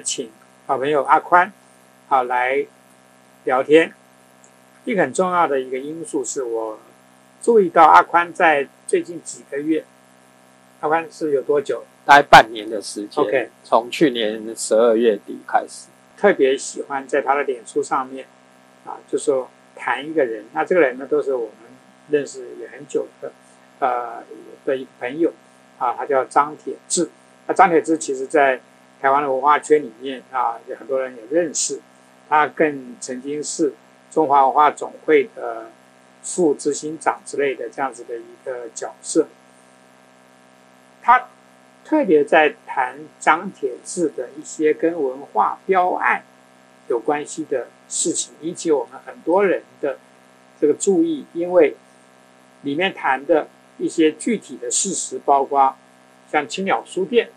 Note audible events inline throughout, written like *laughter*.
请好朋友阿宽，好来聊天。一个很重要的一个因素是我注意到阿宽在最近几个月，阿宽是有多久？大概半年的时间。OK 从去年十二月底开始。特别喜欢在他的脸书上面啊，就说谈一个人。那这个人呢，都是我们认识也很久的，呃的一个朋友啊，他叫张铁志。那张铁志其实在台湾的文化圈里面啊，有很多人也认识。他更曾经是中华文化总会的副执行长之类的这样子的一个角色。他特别在谈张铁志的一些跟文化标案有关系的事情，引起我们很多人的这个注意，因为里面谈的一些具体的事实，包括像青鸟书店，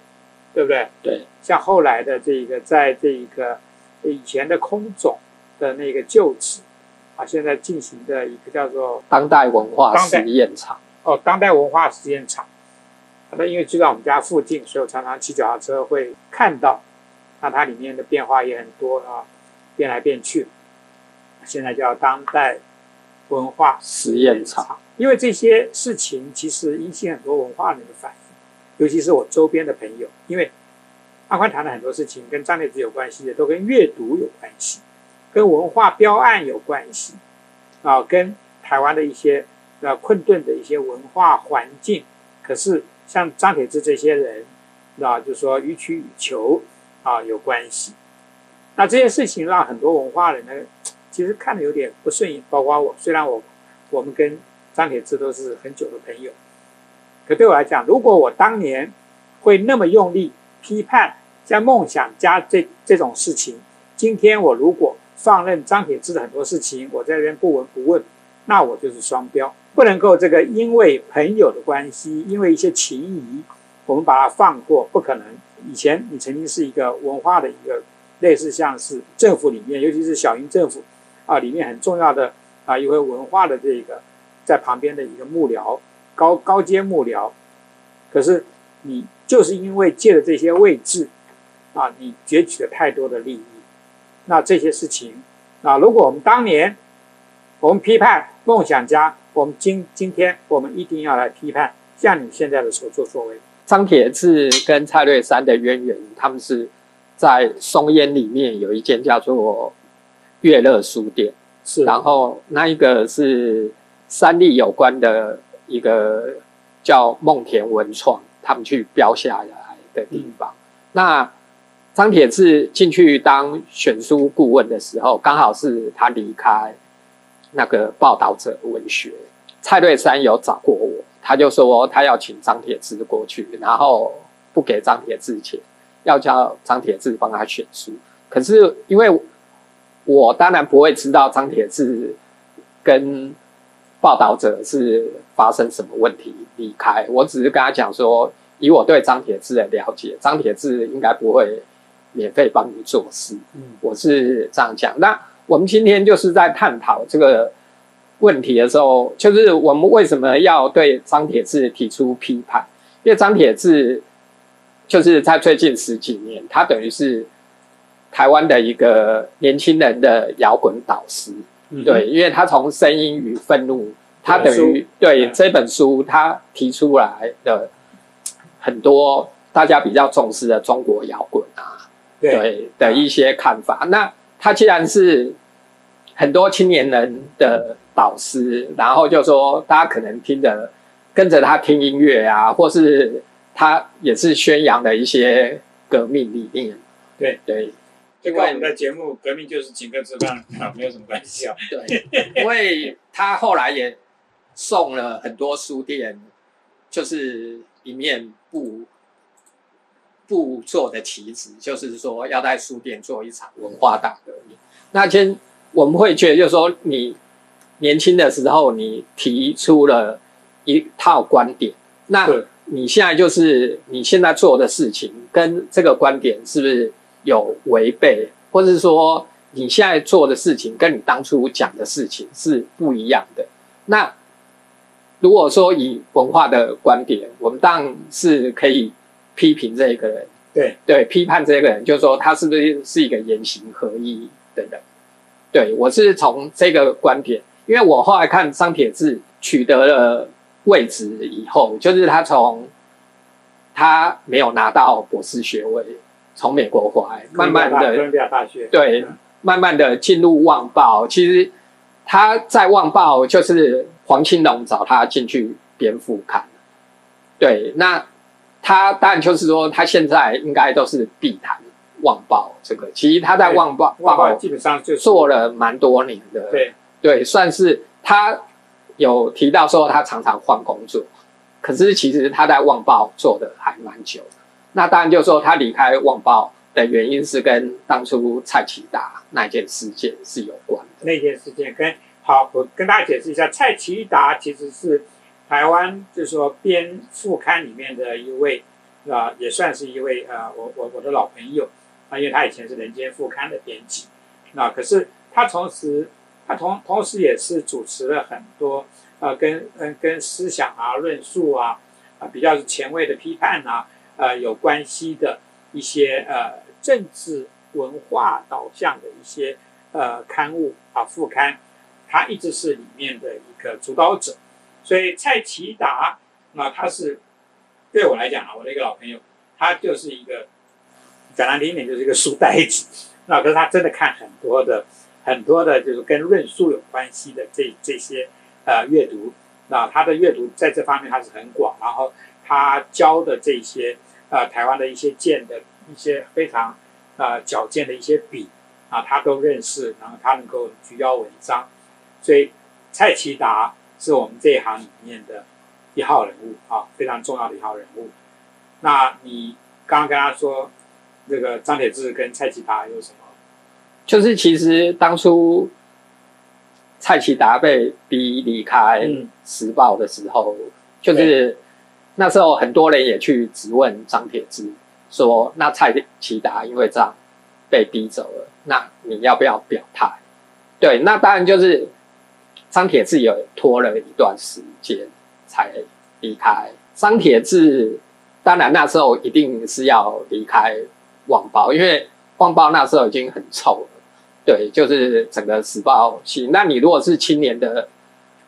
对不对？对，像后来的这个，在这一个以前的空总的那个旧址啊，现在进行的一个叫做当代文化实验场。哦，当代文化实验场。那因为就在我们家附近，所以我常常骑脚踏车会看到。那它里面的变化也很多啊，变来变去。现在叫当代文化实验场。因为这些事情其实引起很多文化人的反应，尤其是我周边的朋友，因为阿宽谈的很多事情跟张列子有关系的，都跟阅读有关系，跟文化标案有关系，啊，跟台湾的一些呃困顿的一些文化环境。可是像张铁志这些人，啊，就说予取予求啊有关系。那这些事情让很多文化人呢，其实看的有点不顺眼，包括我。虽然我我们跟张铁志都是很久的朋友，可对我来讲，如果我当年会那么用力批判像梦想家这这种事情，今天我如果放任张铁志的很多事情，我在这边不闻不问，那我就是双标，不能够这个因为朋友的关系，因为一些情谊，我们把它放过，不可能。以前你曾经是一个文化的一个类似像是政府里面，尤其是小英政府啊里面很重要的啊一位文化的这个在旁边的一个幕僚，高高阶幕僚，可是你就是因为借了这些位置啊，你攫取了太多的利益，那这些事情啊，如果我们当年我们批判梦想家，我们今今天我们一定要来批判像你现在的所作所为。张铁志跟蔡瑞山的渊源，他们是在松烟里面有一间叫做月乐书店，是。然后那一个是三立有关的一个叫梦田文创，他们去标下来的地方。那张铁志进去当选书顾问的时候，刚好是他离开那个报道者文学。蔡瑞山有找过我，他就说他要请张铁志过去，然后不给张铁志钱，要叫张铁志帮他选书。可是因为我当然不会知道张铁志跟报道者是发生什么问题离开，我只是跟他讲说，以我对张铁志的了解，张铁志应该不会免费帮你做事。嗯我是这样讲。那我们今天就是在探讨这个问题的时候，就是我们为什么要对张铁志提出批判？因为张铁志就是在最近十几年，他等于是台湾的一个年轻人的摇滚导师。嗯对，因为他从《声音与愤怒》，他等于对嗯这本书他提出来的很多大家比较重视的中国摇滚啊，对对的一些看法。那他既然是很多青年人的导师，然后就说大家可能听着跟着他听音乐啊，或是他也是宣扬的一些革命理念。对对就跟我们的节目“革命就是请客吃饭”啊，没有什么关系啊。对，因为他后来也送了很多书店，就是一面布布做的旗子，就是说要在书店做一场文化大革命。那先我们会觉得，就是说你年轻的时候，你提出了一套观点，那你现在就是你现在做的事情跟这个观点是不是有违背，或者是说你现在做的事情跟你当初讲的事情是不一样的？那如果说以文化的观点，我们当然是可以批评这个人，对对，批判这个人，就是说他是不是是一个言行合一的人？对我是从这个观点，因为我后来看张铁志取得了位置以后，就是他从他没有拿到博士学位，从美国回来，慢慢哥的伦比亚大学，对嗯，慢慢的进入《旺报》。其实他在《旺报》就是黄青龙找他进去编副刊。对，那他当然就是说，他现在应该都是必谈《旺报》这个。其实他在《旺报》旺报基本上就是做了蛮多年的，对对，算是他有提到说他常常换工作，可是其实他在《旺报》做的还蛮久的。那当然就是说他离开《旺报》的原因是跟当初蔡启达那件事件是有关的。那件事件跟好，我跟大家解释一下，蔡奇达其实是台湾就是说编副刊里面的一位啊、也算是一位呃，我我我的老朋友啊，因为他以前是人间副刊的编辑，那可是他同时他同同时也是主持了很多呃跟嗯跟思想啊论述啊啊比较前卫的批判啊呃有关系的一些呃政治文化导向的一些呃刊物啊副刊，他一直是里面的一个主导者，所以蔡奇达啊他是对我来讲啊我的一个老朋友，他就是一个讲难听一点就是一个书呆子，那可是他真的看很多的很多的就是跟论述有关系的这这些呃阅读，那他的阅读在这方面他是很广，然后他教的这些呃台湾的一些剑的一些非常呃矫健的一些笔啊，他都认识，然后他能够举腰文章，所以蔡奇达是我们这一行里面的一号人物啊，非常重要的一号人物。那你刚刚跟他说，这个张铁志跟蔡奇达有什么？就是其实当初蔡启达被逼离开《嗯时报》的时候，就是那时候很多人也去质问张铁志，说那蔡启达因为这样被逼走了，那你要不要表态？对，那当然就是张铁志有拖了一段时间才离开。张铁志当然那时候一定是要离开《旺报》，因为《旺报》那时候已经很臭了。对，就是整个时报系。那你如果是青年的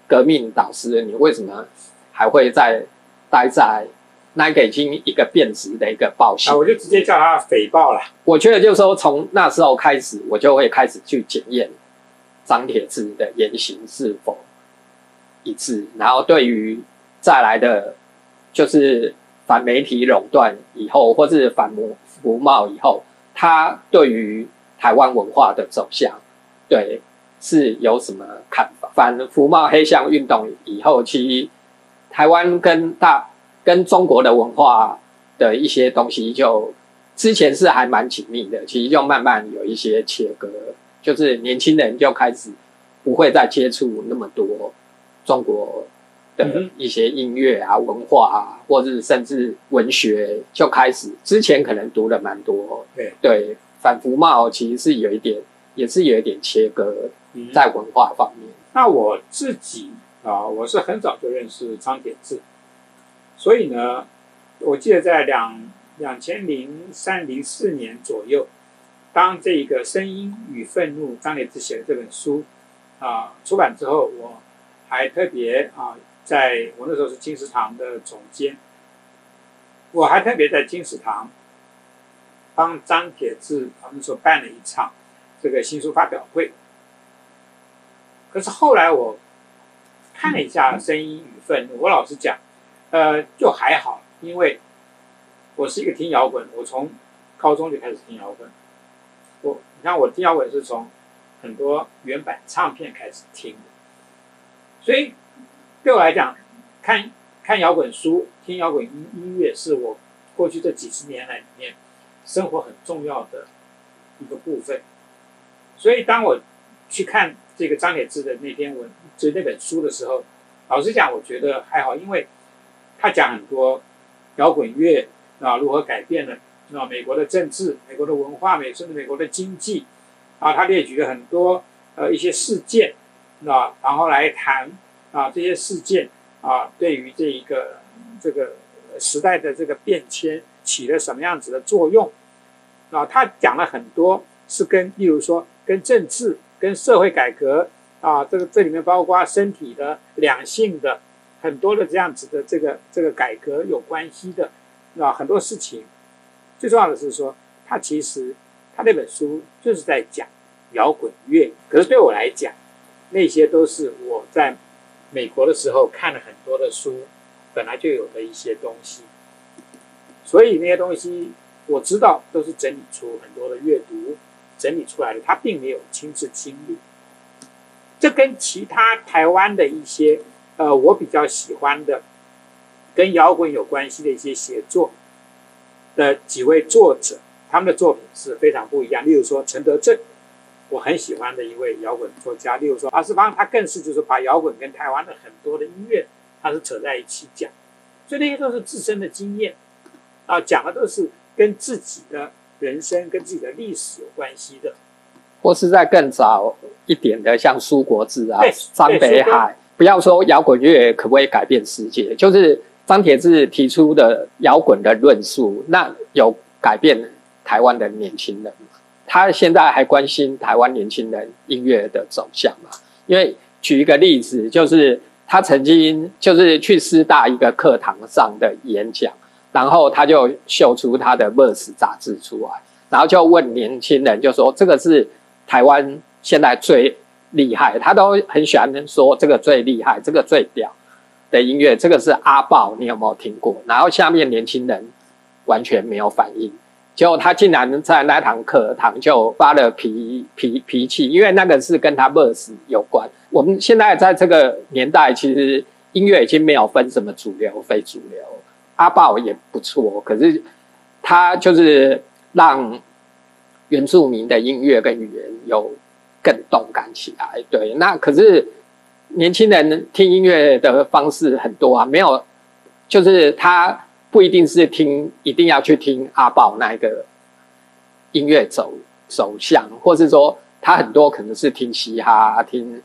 革命导师，你为什么还会在待在那个已经一个变质的一个报系啊，？我就直接叫他诽谤了。我觉得就是说，从那时候开始，我就会开始去检验张铁志的言行是否一致，然后对于再来的，就是反媒体垄断以后，或是反服服贸以后，他对于台湾文化的走向，对是有什么看法？反服贸黑箱运动以后，其实台湾跟大跟中国的文化的一些东西就之前是还蛮紧密的，其实就慢慢有一些切割，就是年轻人就开始不会再接触那么多中国的一些音乐啊、文化啊，或者甚至文学，就开始之前可能读了蛮多，对。对，反服贸其实是有一点，也是有一点切割嗯。在文化方面。那我自己啊，我是很早就认识张铁志，所以呢，我记得在两两千零三零四年左右，当这一个《声音与愤怒》张铁志写的这本书啊出版之后，我还特别啊，在我那时候是金石堂的总监，我还特别在金石堂帮张铁志他们所办了一场这个新书发表会。可是后来我看了一下《声音与愤怒》，我老实讲，呃，就还好，因为我是一个听摇滚，我从高中就开始听摇滚。你看，我听摇滚是从很多原版唱片开始听的，所以对我来讲，看看摇滚书、听摇滚音音乐，是我过去这几十年来里面生活很重要的一个部分。所以当我去看这个张铁志的那篇文，就那本书的时候，老实讲，我觉得还好，因为他讲很多摇滚乐啊如何改变了啊美国的政治、美国的文化、美甚至美国的经济啊，他列举了很多呃一些事件啊，然后来谈啊这些事件啊对于这一个这个时代的这个变迁起了什么样子的作用啊？他讲了很多是跟，例如说跟政治、跟社会改革啊，这个这里面包括身体的、两性的很多的这样子的这个这个改革有关系的啊，很多事情。最重要的是说，他其实他那本书就是在讲摇滚乐，可是对我来讲，那些都是我在美国的时候看了很多的书，本来就有的一些东西。所以那些东西我知道都是整理出很多的阅读整理出来的，他并没有亲自经历。这跟其他台湾的一些呃我比较喜欢的跟摇滚有关系的一些写作的几位作者，他们的作品是非常不一样。例如说陈德正，我很喜欢的一位摇滚作家。例如说阿斯邦，他更是就是把摇滚跟台湾的很多的音乐，他是扯在一起讲，所以那些都是自身的经验。啊，讲的都是跟自己的人生、跟自己的历史有关系的，或是在更早一点的，像苏国治啊、张北海。不要说摇滚乐可不可以改变世界，就是张铁志提出的摇滚的论述，那有改变台湾的年轻人吗？他现在还关心台湾年轻人音乐的走向吗？因为举一个例子，就是他曾经就是去师大一个课堂上的演讲。然后他就秀出他的《Verse》杂志出来，然后就问年轻人，就说这个是台湾现在最厉害，他都很喜欢说这个最厉害，这个最屌的音乐，这个是阿豹，你有没有听过？然后下面年轻人完全没有反应，结果他竟然在那堂课堂就发了脾脾脾气，因为那个是跟他《Verse》有关。我们现在在这个年代，其实音乐已经没有分什么主流、非主流。阿豹也不错，可是他就是让原住民的音乐跟语言有更动感起来。对，那可是年轻人听音乐的方式很多啊，没有，就是他不一定是听，一定要去听阿豹那一个音乐走走向，或是说他很多可能是听嘻哈，听，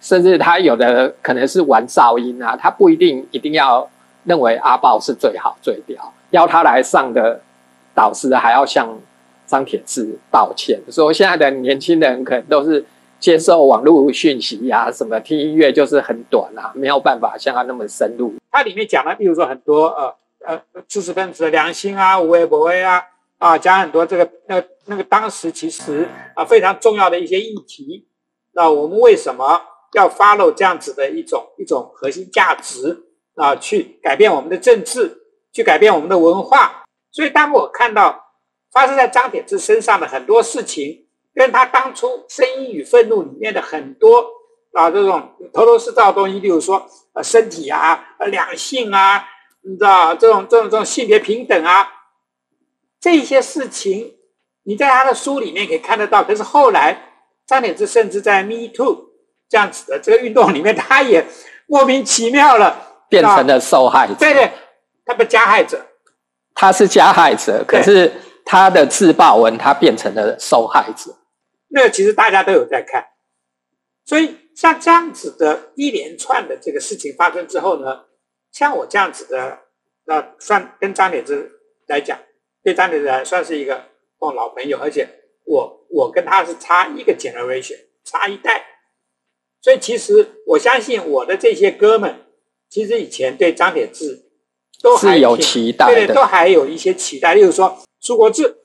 甚至他有的可能是玩噪音啊，他不一定一定要。认为阿豹是最好最屌，邀他来上的导师还要向张铁志道歉，说现在的年轻人可能都是接受网络讯息呀，什么听音乐就是很短啊，没有办法像他那么深入。它里面讲了，比如说很多呃呃知识分子的良心啊、无为不为啊啊，讲很多这个那那个当时其实啊非常重要的一些议题。那我们为什么要 follow 这样子的一种一种核心价值？啊，去改变我们的政治，去改变我们的文化。所以，当我看到发生在张铁志身上的很多事情，跟他当初《声音与愤怒》里面的很多啊这种头头是道的东西，例如说呃身体啊、呃两性啊，你知道这种这种这种性别平等啊，这些事情，你在他的书里面可以看得到。可是后来，张铁志甚至在 Me Too 这样子的这个运动里面，他也莫名其妙了。变成了受害者，对对，他不加害者，他是加害者，可是他的自爆文他变成了受害者。那其实大家都有在看，所以像这样子的一连串的这个事情发生之后呢，像我这样子的，那算跟张铁志来讲，对张铁志来算是一个哦老朋友，而且我我跟他是差一个 generation，差一代，所以其实我相信我的这些哥们。其实以前对张铁志都还有期待的，对，都还有一些期待。例如说苏国志，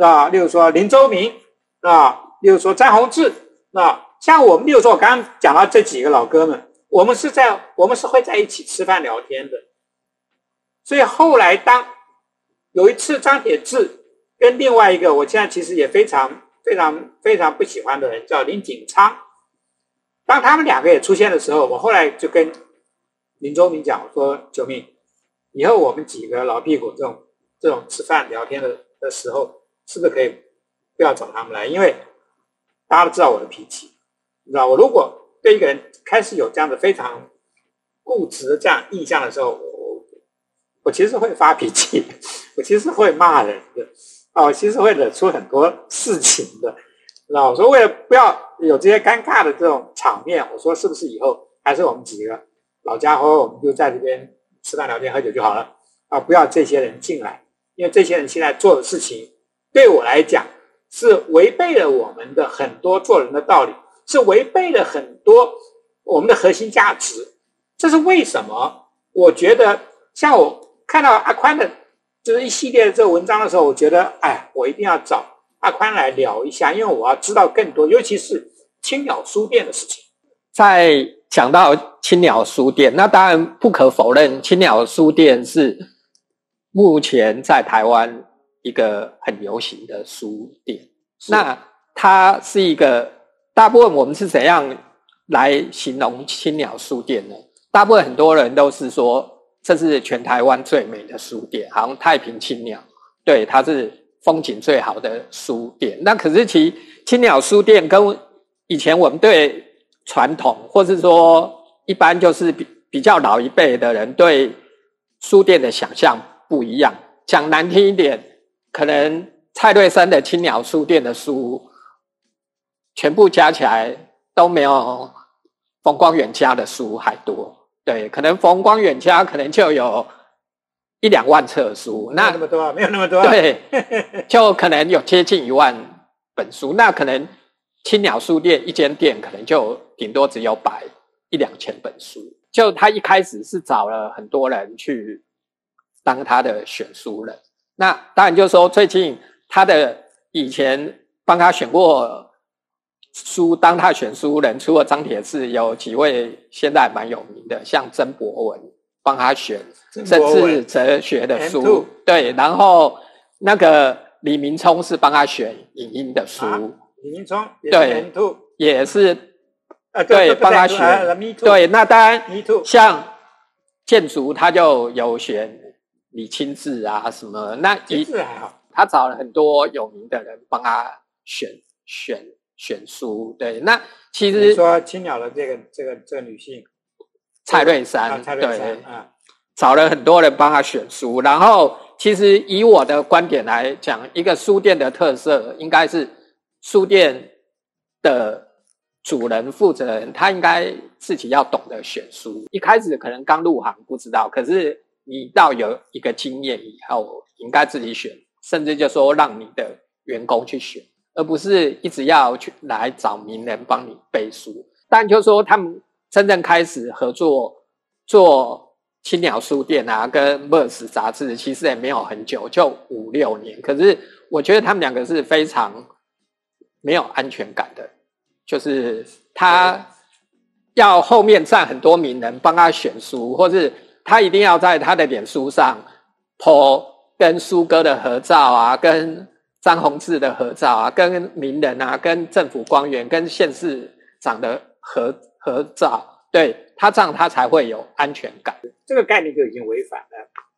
啊，例如说林周明，啊，例如说张宏志，啊，像我们，例如说我刚刚讲到这几个老哥们，我们是在我们是会在一起吃饭聊天的。所以后来当有一次张铁志跟另外一个我现在其实也非常非常非常不喜欢的人叫林景昌，当他们两个也出现的时候，我后来就跟。林忠明讲我说：“救命！以后我们几个老屁股这种这种吃饭聊天的的时候，是不是可以不要找他们来？因为大家都知道我的脾气，你知道，我如果对一个人开始有这样的非常固执的这样印象的时候，我我其实会发脾气，*laughs* 我其实会骂人的，啊，我其实会惹出很多事情的。那我说，为了不要有这些尴尬的这种场面，我说是不是以后还是我们几个？”老家伙，我们就在这边吃饭、聊天、喝酒就好了啊！不要这些人进来因为这些人现在做的事情，对我来讲是违背了我们的很多做人的道理，是违背了很多我们的核心价值。这是为什么？我觉得像我看到阿宽的，就是一系列的这个文章的时候，我觉得，哎，我一定要找阿宽来聊一下，因为我要知道更多，尤其是青鸟书店的事情。在讲到青鸟书店，那当然不可否认，青鸟书店是目前在台湾一个很流行的书店。那它是一个大部分我们是怎样来形容青鸟书店呢？大部分很多人都是说这是全台湾最美的书店，好像太平青鸟，对，它是风景最好的书店。那可是其青鸟书店跟以前我们对传统，或是说一般就是比比较老一辈的人对书店的想象不一样。讲难听一点，可能蔡瑞生的青鸟书店的书，全部加起来都没有冯光远家的书还多。对，可能冯光远家可能就有一两万册书，那那么多没有那么多。对，*laughs* 就可能有接近一万本书，那可能。青鸟书店一间店可能就顶多只有百一两千本书，就他一开始是找了很多人去当他的选书人。那当然就是说，最近他的以前帮他选过书，当他选书人，除了张铁志，有几位现在蛮有名的，像曾博文帮他选政治哲学的书，对，然后那个李明聪是帮他选影音的书。李明聪对，也是，呃，对，帮他选，对，那当然，像建筑，他就有选李清志啊，什么，那一还好，他找了很多有名的人帮他选选选书，对，那其实说青鸟的这个这个这个女性蔡瑞山，对，啊，找了很多人帮他选书，然后其实以我的观点来讲，一个书店的特色应该是。书店的主人、负责人，他应该自己要懂得选书。一开始可能刚入行不知道，可是你到有一个经验以后，应该自己选，甚至就说让你的员工去选，而不是一直要去来找名人帮你背书。但就说他们真正开始合作做青鸟书店啊，跟《Vers》杂志，其实也没有很久，就五六年。可是我觉得他们两个是非常。没有安全感的，就是他要后面站很多名人帮他选书，或是他一定要在他的脸书上 po 跟苏哥的合照啊，跟张宏志的合照啊，跟名人啊，跟政府官员、跟县市长的合合照，对他这样他才会有安全感。这个概念就已经违反了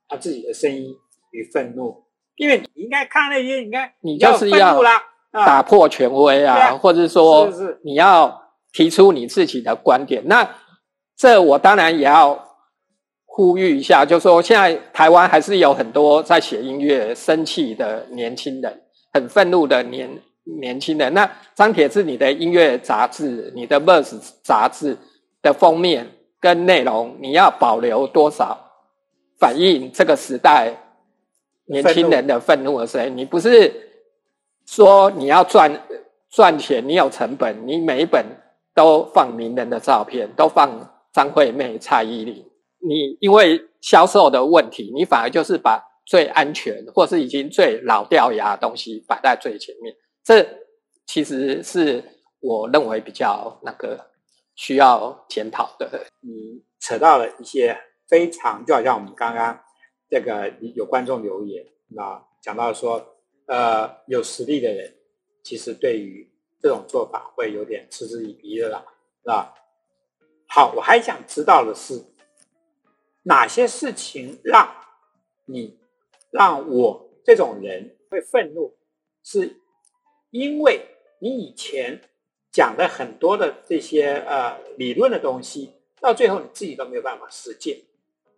他自己的声音与愤怒，因为你应该看那些，应该你就是要。打破权威啊，或者说你要提出你自己的观点。那这我当然也要呼吁一下，就说现在台湾还是有很多在写音乐生气的年轻人，很愤怒的年年轻人。那张铁志，你的音乐杂志、你的 Verse 杂志的封面跟内容，你要保留多少反映这个时代年轻人的愤怒的声音？你不是？说你要赚赚钱，你有成本，你每一本都放名人的照片，都放张惠妹、蔡依林。你因为销售的问题，你反而就是把最安全或是已经最老掉牙的东西摆在最前面。这其实是我认为比较那个需要检讨的。你扯到了一些非常，就好像我们刚刚这个有观众留言那讲到说。呃，有实力的人，其实对于这种做法会有点嗤之以鼻的啦，是吧？好，我还想知道的是，哪些事情让你让我这种人会愤怒？是因为你以前讲的很多的这些呃理论的东西，到最后你自己都没有办法实践。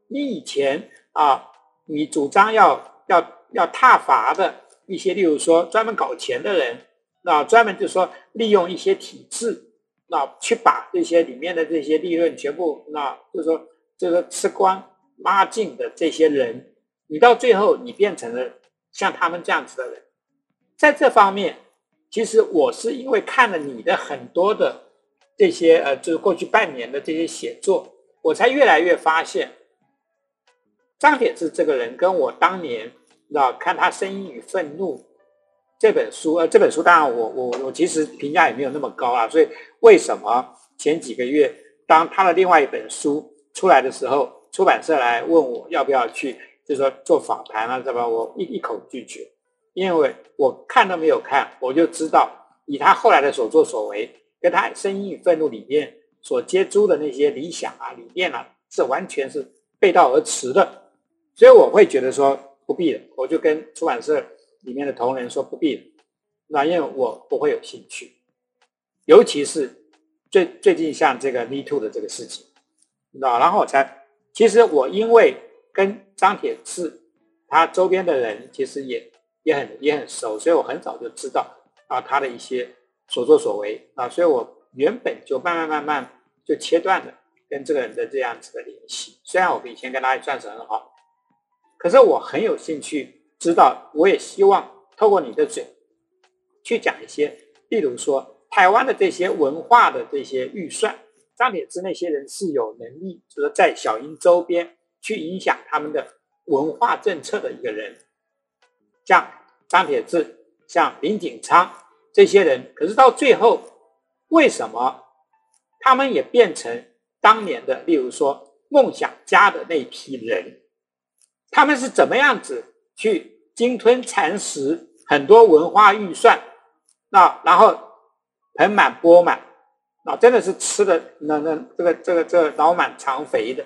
你以前啊，你主张要要要踏伐的。一些，例如说专门搞钱的人，那专门就是说利用一些体制，那去把这些里面的这些利润全部，那就是说这个吃光拉净的这些人，你到最后你变成了像他们这样子的人。在这方面，其实我是因为看了你的很多的这些呃，就是过去半年的这些写作，我才越来越发现张铁志这个人跟我当年知道看他《声音与愤怒》这本书，呃，这本书当然我我我其实评价也没有那么高啊，所以为什么前几个月当他的另外一本书出来的时候，出版社来问我要不要去，就是说做访谈啊，怎么？我一一口拒绝。因为我看都没有看，我就知道以他后来的所作所为，跟他《声音与愤怒》里面所接触的那些理想啊、理念啊，是完全是背道而驰的。所以我会觉得说不必了，我就跟出版社里面的同仁说不必了。那因为我不会有兴趣，尤其是最最近像这个 Me Too 的这个事情，知道然后我才，其实我因为跟张铁志他周边的人其实也。也很也很熟，所以我很早就知道啊他的一些所作所为啊，所以我原本就慢慢慢慢就切断了跟这个人的这样子的联系。虽然我以前跟他也算是很好，可是我很有兴趣知道，我也希望透过你的嘴去讲一些，例如说台湾的这些文化的这些预算，张铁志那些人是有能力，就是在小英周边去影响他们的文化政策的一个人。像张铁志、像林景昌这些人，可是到最后，为什么他们也变成当年的，例如说梦想家的那批人？他们是怎么样子去鲸吞蚕食很多文化预算？那然后盆满钵满，那真的是吃的那那这个这个这个脑满肠肥的。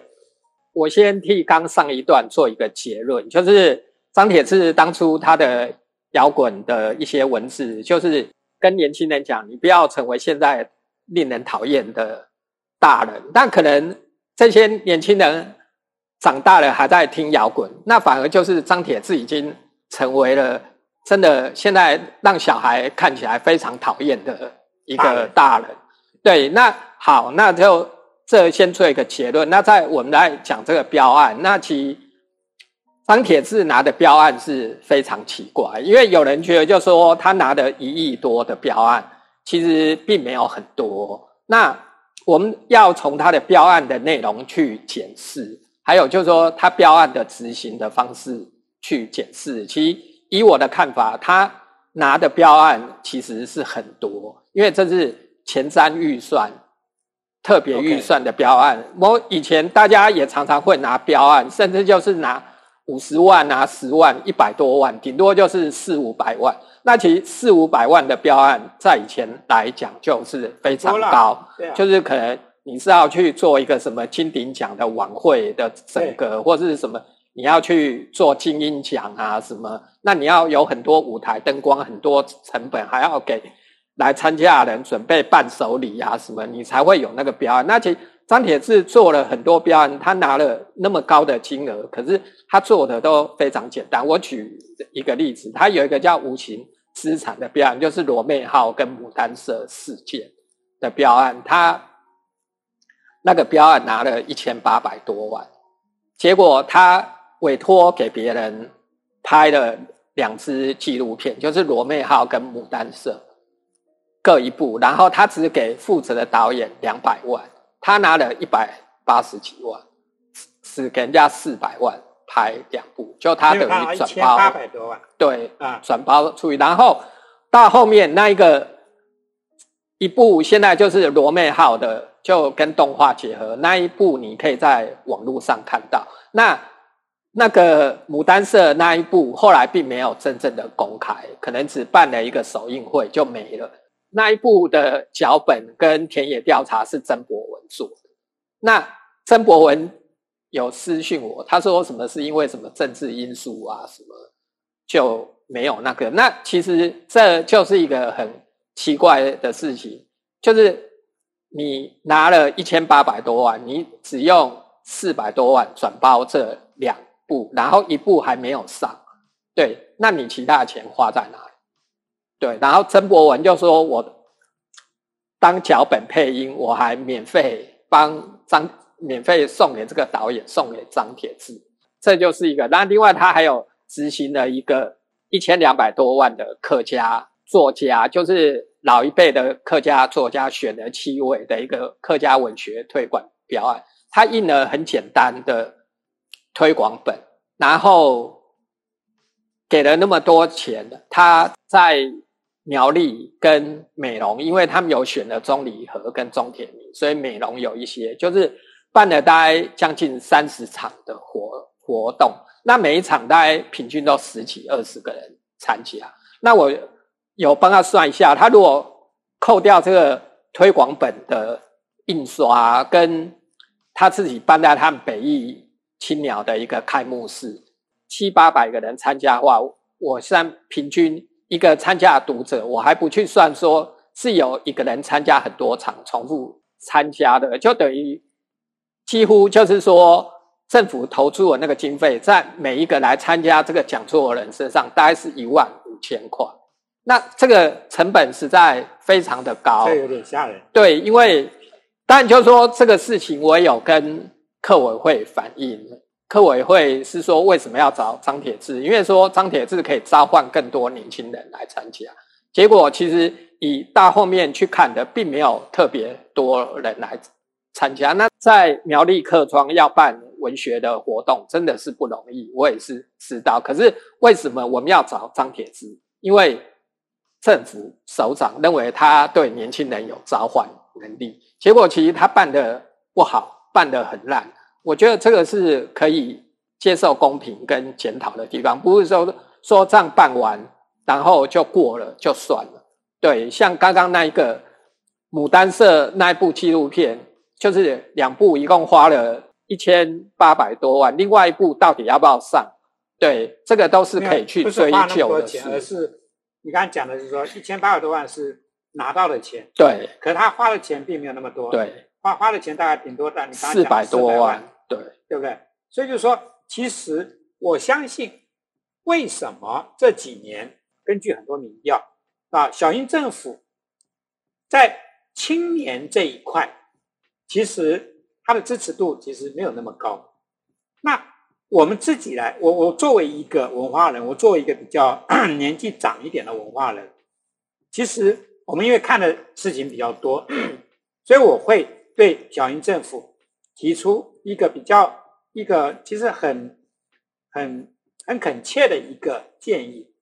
我先替刚上一段做一个结论，就是。张铁志当初他的摇滚的一些文字，就是跟年轻人讲，你不要成为现在令人讨厌的大人。但可能这些年轻人长大了还在听摇滚，那反而就是张铁志已经成为了真的现在让小孩看起来非常讨厌的一个大人。对，那好，那就这先做一个结论。那在我们来讲这个标案，那其。张铁志拿的标案是非常奇怪，因为有人觉得就说他拿的一亿多的标案，其实并没有很多。那我们要从他的标案的内容去检视，还有就是说他标案的执行的方式去检视。其实以我的看法，他拿的标案其实是很多，因为这是前瞻预算、特别预算的标案。我以前大家也常常会拿标案，甚至就是拿。五十万啊，十万，一百多万，顶多就是四五百万。那其实四五百万的标案，在以前来讲就是非常高，就是可能你是要去做一个什么金鼎奖的晚会的整个，或者是什么你要去做精英奖啊什么，那你要有很多舞台灯光，很多成本，还要给来参加的人准备伴手礼啊什么，你才会有那个标案。那其实。张铁志做了很多标案，他拿了那么高的金额，可是他做的都非常简单。我举一个例子，他有一个叫无形资产的标案，就是罗妹号跟牡丹社事件的标案，他那个标案拿了一千八百多万，结果他委托给别人拍了两支纪录片，就是罗妹号跟牡丹社各一部，然后他只给负责的导演两百万。他拿了一百八十几万，只给人家四百万拍两部，就他等于转包八百多万，对啊，转包出去，然后到后面那一个一部现在就是罗妹号的，就跟动画结合那一部，你可以在网络上看到。那那个牡丹社那一部后来并没有真正的公开，可能只办了一个首映会就没了。那一部的脚本跟田野调查是曾博文做的。那曾博文有私讯我，他说什么是因为什么政治因素啊，什么就没有那个。那其实这就是一个很奇怪的事情，就是你拿了一千八百多万，你只用四百多万转包这两部，然后一部还没有上，对，那你其他的钱花在哪？对，然后曾博文就说：“我当脚本配音，我还免费帮张，免费送给这个导演，送给张铁志，这就是一个。那另外他还有执行了一个一千两百多万的客家作家，就是老一辈的客家作家选了七位的一个客家文学推广表案。他印了很简单的推广本，然后给了那么多钱。他在苗栗跟美容，因为他们有选了钟离和跟钟铁明，所以美容有一些就是办了大概将近三十场的活活动。那每一场大概平均都十几二十个人参加。那我有帮他算一下，他如果扣掉这个推广本的印刷跟他自己办在他们北艺青鸟的一个开幕式，七八百个人参加的话，我算平均一个参加的读者，我还不去算说是有一个人参加很多场重复参加的，就等于几乎就是说政府投出的那个经费，在每一个来参加这个讲座的人身上，大概是一万五千块。那这个成本实在非常的高，这有点吓人。对，因为。但就是说这个事情，我有跟客委会反映。客委会是说，为什么要找张铁志？因为说张铁志可以召唤更多年轻人来参加。结果其实以大后面去看的，并没有特别多人来参加。那在苗栗客庄要办文学的活动，真的是不容易。我也是知道。可是为什么我们要找张铁志？因为政府首长认为他对年轻人有召唤。能力，结果其实他办的不好，办的很烂。我觉得这个是可以接受公平跟检讨的地方，不是说说这样办完，然后就过了就算了。对，像刚刚那一个牡丹社那一部纪录片，就是两部一共花了一千八百多万，另外一部到底要不要上？对，这个都是可以去追究的事。而是你刚才讲的是说一千八百多万是。拿到的钱对，可是他花的钱并没有那么多，对，花花的钱大概顶多在你四百多万，对，对不对？所以就是说，其实我相信，为什么这几年根据很多民调啊，小英政府在青年这一块，其实他的支持度其实没有那么高。那我们自己来，我我作为一个文化人，我作为一个比较 *coughs* 年纪长一点的文化人，其实。我们因为看的事情比较多，所以我会对小英政府提出一个比较一个其实很很很恳切的一个建议。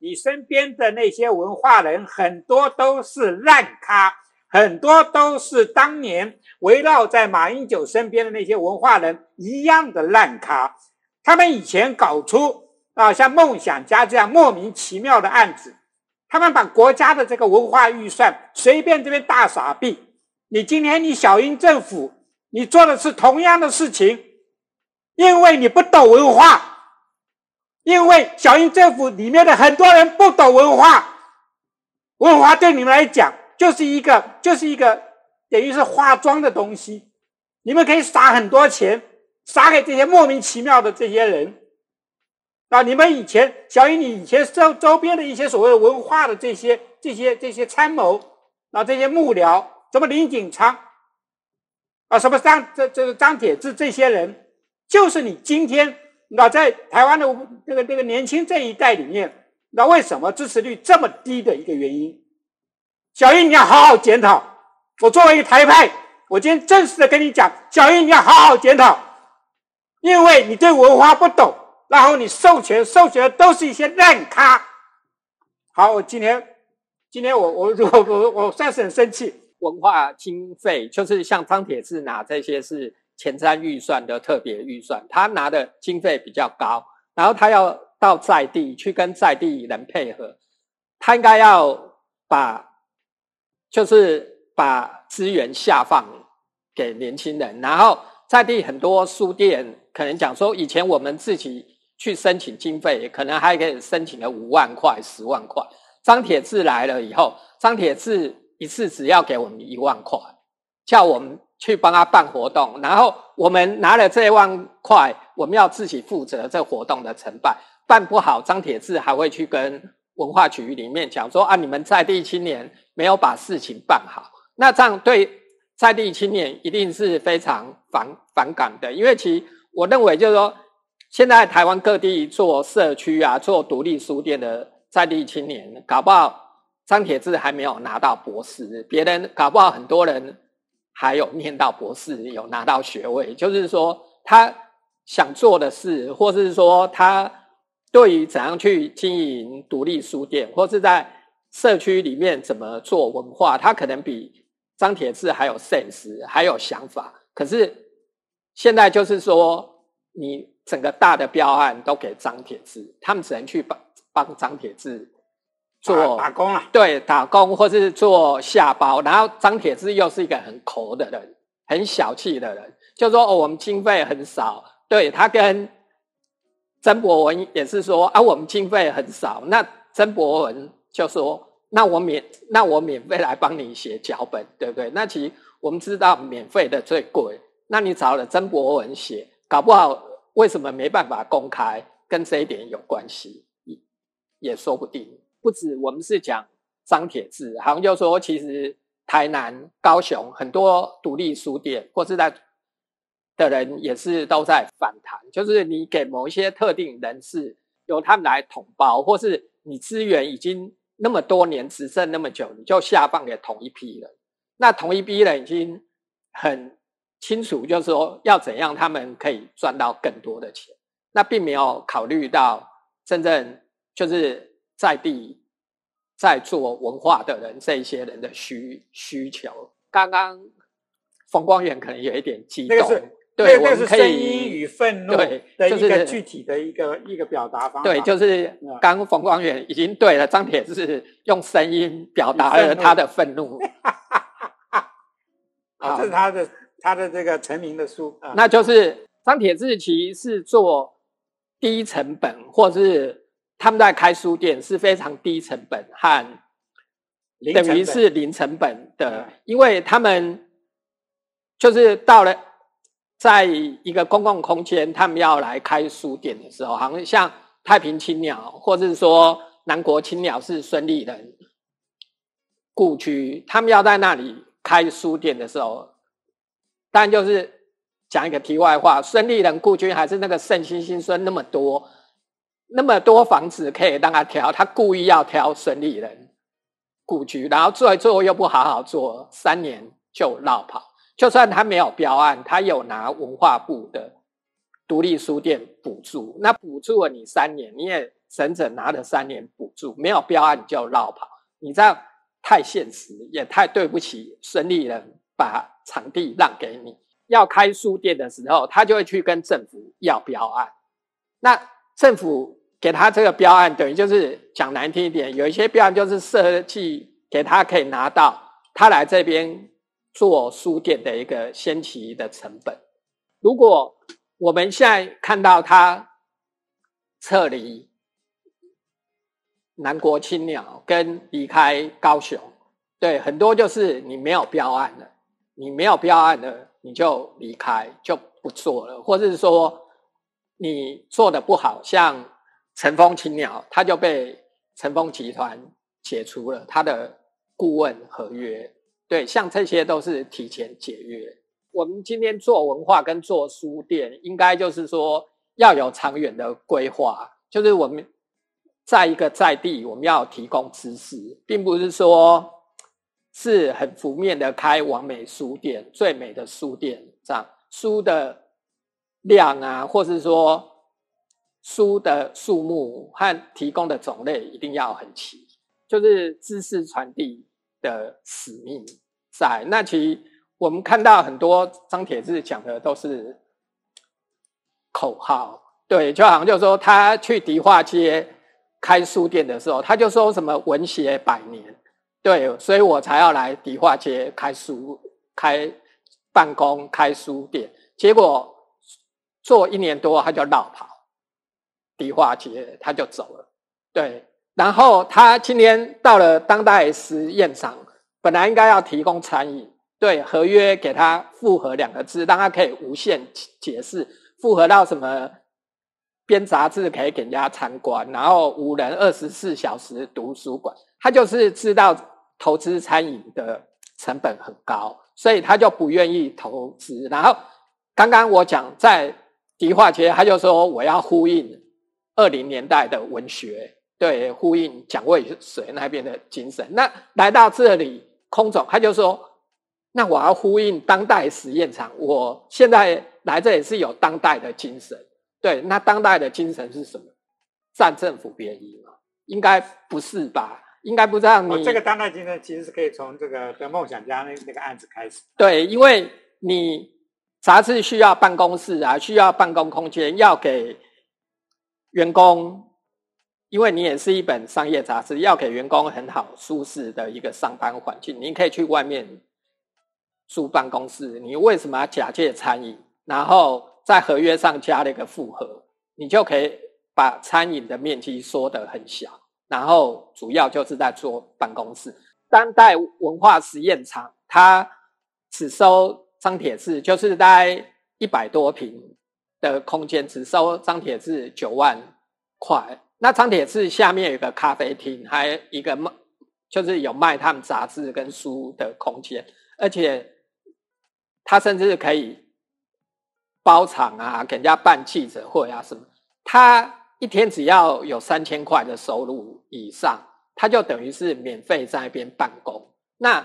你身边的那些文化人很多都是烂咖，很多都是当年围绕在马英九身边的那些文化人一样的烂咖。他们以前搞出啊像梦想家这样莫名其妙的案子。他们把国家的这个文化预算随便这边大傻逼，你今天你小英政府，你做的是同样的事情，因为你不懂文化，因为小英政府里面的很多人不懂文化，文化对你们来讲就是一个就是一个等于是化妆的东西，你们可以撒很多钱，撒给这些莫名其妙的这些人。啊！你们以前小英，你以前周周边的一些所谓的文化的这些、这些、这些参谋啊，这些幕僚，什么林景昌啊，什么张这这个张铁志这些人，就是你今天那在台湾的这个这个年轻这一代里面，那为什么支持率这么低的一个原因？小英，你要好好检讨。我作为一个台派，我今天正式的跟你讲，小英，你要好好检讨，因为你对文化不懂。然后你授权授权的都是一些烂咖。好，我今天今天我我我我我算是很生气。文化经费就是像张铁志拿这些是前瞻预算的特别预算，他拿的经费比较高，然后他要到在地去跟在地人配合，他应该要把就是把资源下放给年轻人，然后在地很多书店可能讲说，以前我们自己。去申请经费，可能还可以申请了五万块、十万块。张铁志来了以后，张铁志一次只要给我们一万块，叫我们去帮他办活动，然后我们拿了这一万块，我们要自己负责这活动的成败。办不好，张铁志还会去跟文化局里面讲说：啊，你们在地青年没有把事情办好。那这样对在地青年一定是非常反反感的，因为其我认为就是说。现在台湾各地做社区啊、做独立书店的在地青年，搞不好张铁志还没有拿到博士，别人搞不好很多人还有念到博士，有拿到学位。就是说，他想做的事，或是说他对于怎样去经营独立书店，或是在社区里面怎么做文化，他可能比张铁志还有 sense，还有想法。可是现在就是说，你整个大的标案都给张铁志，他们只能去帮帮张铁志做打工啊，对，打工或是做下包。然后张铁志又是一个很抠的人，很小气的人，就说哦，我们经费很少。对他跟曾博文也是说啊，我们经费很少。那曾博文就说，那我免那我免费来帮你写脚本，对不对？那其实我们知道免费的最贵。那你找了曾博文写，搞不好为什么没办法公开，跟这一点有关系，也也说不定。不止我们是讲张铁志，好像就说其实台南、高雄很多独立书店或是在的人也是都在反弹，就是你给某一些特定人士由他们来统包，或是你资源已经那么多年执政那么久，你就下放给同一批人，那同一批人已经很。清楚，就是说要怎样他们可以赚到更多的钱，那并没有考虑到真正就是在地在做文化的人这一些人的需需求。刚刚冯光远可能有一点激动，对，我们可以声音与愤怒的一个具体的一个一个表达方法。对，就是刚冯光远已经对了，张铁志用声音表达了他的愤怒。*laughs* 啊，这是他的。他的这个成名的书，那就是张铁志其实是做低成本，或是他们在开书店是非常低成本和等于是零成本的，因为他们就是到了在一个公共空间，他们要来开书店的时候，好像像太平青鸟，或者是说南国青鸟是孙立人故居，他们要在那里开书店的时候。但就是讲一个题外话，孙立人故居还是那个圣心新孙那么多，那么多房子可以让他挑，他故意要挑孙立人故居，然后做做又不好好做，三年就绕跑。就算他没有标案，他有拿文化部的独立书店补助，那补助了你三年，你也整整拿了三年补助，没有标案就绕跑，你这样太现实，也太对不起孙立人。把场地让给你，要开书店的时候，他就会去跟政府要标案。那政府给他这个标案，等于就是讲难听一点，有一些标案就是设计给他可以拿到他来这边做书店的一个先期的成本。如果我们现在看到他撤离南国青鸟跟离开高雄，对，很多就是你没有标案了。你没有标案的，你就离开，就不做了，或者是说你做的不好，像陈风青鸟，他就被陈风集团解除了他的顾问合约。对，像这些都是提前解约。我们今天做文化跟做书店，应该就是说要有长远的规划，就是我们在一个在地，我们要提供知识，并不是说。是很浮面的开完美书店，最美的书店这样，书的量啊，或是说书的数目和提供的种类一定要很齐，就是知识传递的使命在。那其实我们看到很多张铁志讲的都是口号，对，就好像就是说他去迪化街开书店的时候，他就说什么文学百年。对，所以我才要来迪化街开书、开办公、开书店。结果做一年多，他就绕跑，迪化街他就走了。对，然后他今天到了当代实验场，本来应该要提供餐饮，对，合约给他复合两个字，让他可以无限解释，复合到什么编杂志可以给人家参观，然后五人二十四小时图书馆。他就是知道投资餐饮的成本很高，所以他就不愿意投资。然后刚刚我讲，在迪化街，他就说我要呼应二零年代的文学，对，呼应蒋渭水那边的精神。那来到这里，空总他就说，那我要呼应当代实验场。我现在来这里是有当代的精神，对，那当代的精神是什么？占政府便宜吗？应该不是吧？应该不让你这个当代精神其实是可以从这个的梦想家那那个案子开始。对，因为你杂志需要办公室啊，需要办公空间，要给员工，因为你也是一本商业杂志，要给员工很好舒适的一个上班环境。你可以去外面租办公室，你为什么要假借餐饮，然后在合约上加了一个复合，你就可以把餐饮的面积缩得很小。然后主要就是在做办公室，当代文化实验场，它只收张铁志，就是大概一百多平的空间，只收张铁志九万块。那张铁志下面有个咖啡厅，还一个卖，就是有卖他们杂志跟书的空间，而且他甚至可以包场啊，给人家办记者会啊什么，他。一天只要有三千块的收入以上，他就等于是免费在那边办公。那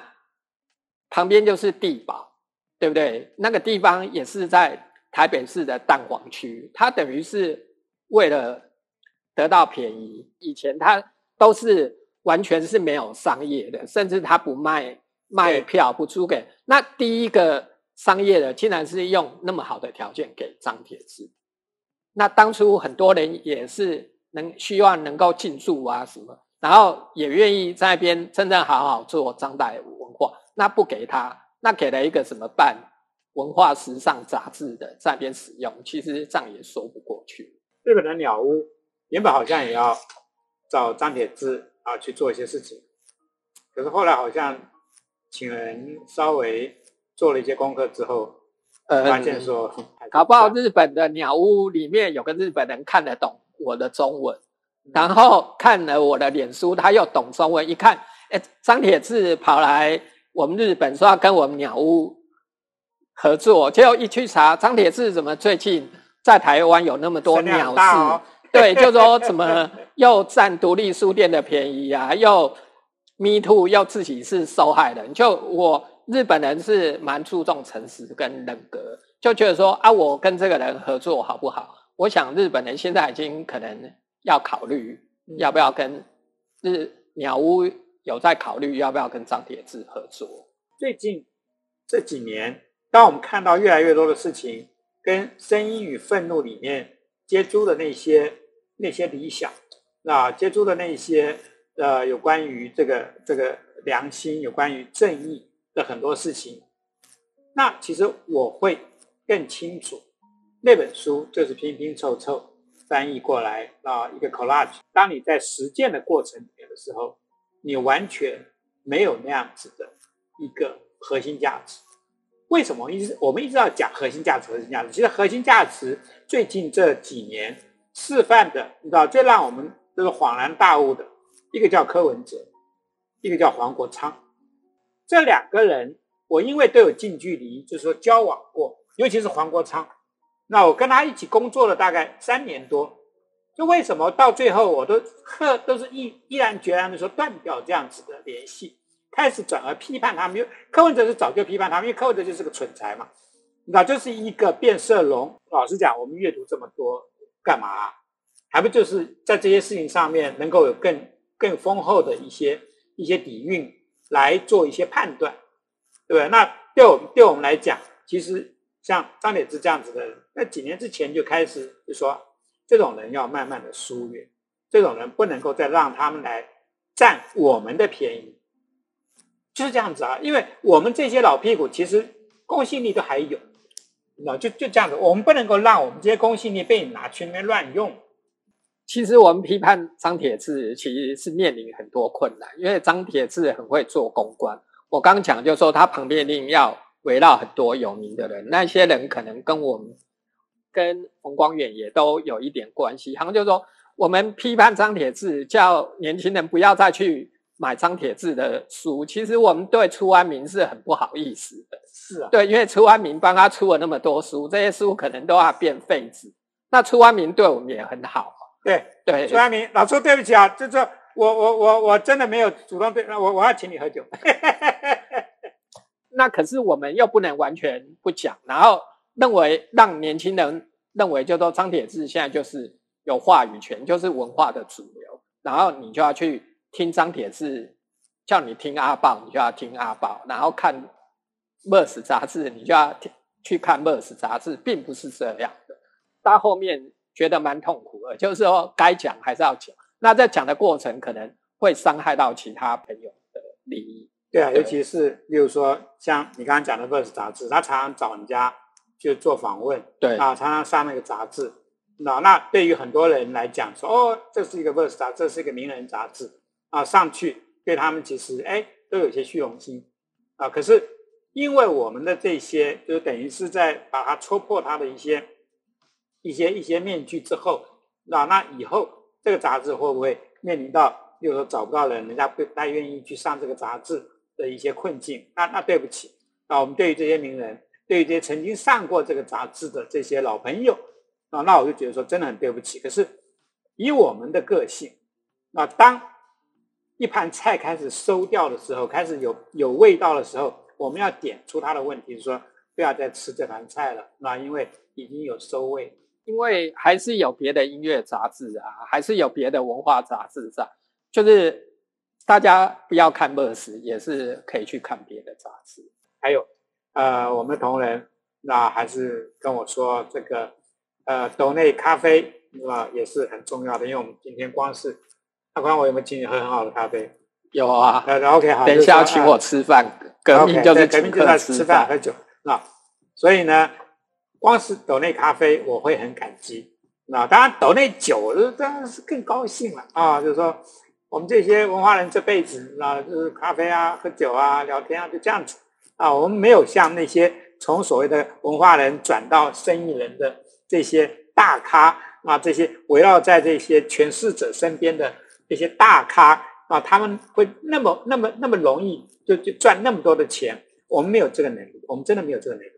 旁边就是地堡，对不对？那个地方也是在台北市的蛋黄区，他等于是为了得到便宜。以前他都是完全是没有商业的，甚至他不卖卖票，不租给。那第一个商业的，竟然是用那么好的条件给张铁志。那当初很多人也是能希望能够进驻啊什么，然后也愿意在那边真正好好做张代文化。那不给他，那给了一个什么办文化时尚杂志的在那边使用，其实这样也说不过去。日本的鸟屋原本好像也要找张铁志啊去做一些事情，可是后来好像请人稍微做了一些功课之后。发现说，搞不好日本的鸟屋里面有个日本人看得懂我的中文，然后看了我的脸书，他又懂中文，一看，哎，张铁志跑来我们日本说要跟我们鸟屋合作，结果一去查，张铁志怎么最近在台湾有那么多鸟事？对，就说怎么又占独立书店的便宜啊，又 me too，又自己是受害人，就我。日本人是蛮注重诚实跟人格，就觉得说啊，我跟这个人合作好不好？我想日本人现在已经可能要考虑要不要跟日鸟屋有在考虑要不要跟张铁志合作。最近这几年，当我们看到越来越多的事情跟《声音与愤怒》里面接触的那些那些理想啊，接触的那些呃有关于这个这个良心，有关于正义。的很多事情，那其实我会更清楚。那本书就是拼拼凑凑翻译过来啊，一个 collage。当你在实践的过程里面的时候，你完全没有那样子的一个核心价值。为什么一直我们一直要讲核心价值？核心价值其实核心价值最近这几年示范的，你知道最让我们这个恍然大悟的一个叫柯文哲，一个叫黄国昌。这两个人，我因为都有近距离，就是说交往过，尤其是黄国昌，那我跟他一起工作了大概三年多，就为什么到最后我都呵都是毅毅然决然的说断掉这样子的联系，开始转而批判他们。因为柯文哲是早就批判他们，因为柯文哲就是个蠢材嘛，那就是一个变色龙。老实讲，我们阅读这么多干嘛？还不就是在这些事情上面能够有更更丰厚的一些一些底蕴。来做一些判断，对不对？那对我们对我们来讲，其实像张铁志这样子的人，那几年之前就开始就说，这种人要慢慢的疏远，这种人不能够再让他们来占我们的便宜，就是这样子啊。因为我们这些老屁股其实公信力都还有，那就就这样子，我们不能够让我们这些公信力被你拿去那边乱用。其实我们批判张铁志，其实是面临很多困难，因为张铁志很会做公关。我刚讲就说他旁边一定要围绕很多有名的人，那些人可能跟我们跟冯光远也都有一点关系。好像就说我们批判张铁志，叫年轻人不要再去买张铁志的书，其实我们对初安民是很不好意思的。是啊，对，因为初安民帮他出了那么多书，这些书可能都要变废纸。那初安民对我们也很好。对对，出安民，老朱对不起啊，就是我我我我真的没有主动对，我我要请你喝酒。*laughs* 那可是我们又不能完全不讲，然后认为让年轻人认为，就说张铁志现在就是有话语权，就是文化的主流，然后你就要去听张铁志，叫你听阿豹，你就要听阿豹，然后看《Vers》杂志，你就要去看《Vers》杂志，并不是这样的。到后面觉得蛮痛苦的，就是说该讲还是要讲，那在讲的过程可能会伤害到其他朋友的利益。对啊，尤其是例如说像你刚刚讲的《Vers》杂志，他常常找人家去做访问，对啊，常常上那个杂志。那那对于很多人来讲说，哦，这是一个《Vers》杂志，这是一个名人杂志啊，上去对他们其实哎都有些虚荣心啊。可是因为我们的这些，就等于是在把它戳破它的一些一些一些面具之后，那那以后这个杂志会不会面临到，比如说找不到人，人家不太愿意去上这个杂志？的一些困境，那那对不起啊，我们对于这些名人，对于这些曾经上过这个杂志的这些老朋友啊，那我就觉得说真的很对不起。可是以我们的个性，那当一盘菜开始收掉的时候，开始有有味道的时候，我们要点出它的问题，说不要再吃这盘菜了，那因为已经有收味，因为还是有别的音乐杂志啊，还是有别的文化杂志在，就是。大家不要看《乐视》，也是可以去看别的杂志。还有，呃，我们同仁那还是跟我说，这个呃，斗内咖啡啊也是很重要的，因为我们今天光是，阿光，我有没有请你喝很好的咖啡？有啊。呃，OK，好。等一下要请我吃饭，革命就是革命就在吃饭喝酒啊。所以呢，光是斗内咖啡我会很感激。那当然，斗内酒当然是更高兴了啊，就是说。我们这些文化人这辈子啊，就是咖啡啊、喝酒啊、聊天啊，就这样子啊。我们没有像那些从所谓的文化人转到生意人的这些大咖啊，这些围绕在这些诠释者身边的这些大咖啊，他们会那么、那么、那么容易就就赚那么多的钱。我们没有这个能力，我们真的没有这个能力。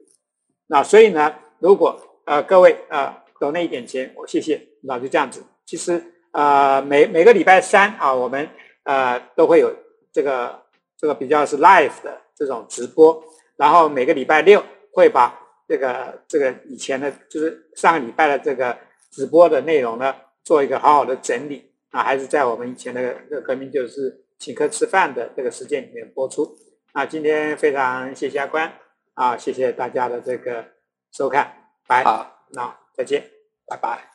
那所以呢，如果呃各位呃抖那一点钱，我谢谢，那就这样子。其实。呃，每每个礼拜三啊，我们呃都会有这个这个比较是 live 的这种直播，然后每个礼拜六会把这个这个以前的，就是上个礼拜的这个直播的内容呢，做一个好好的整理啊，还是在我们以前的这个革命就是请客吃饭的这个时间里面播出。啊今天非常谢谢阿关啊，谢谢大家的这个收看，拜，好，那再见，拜拜。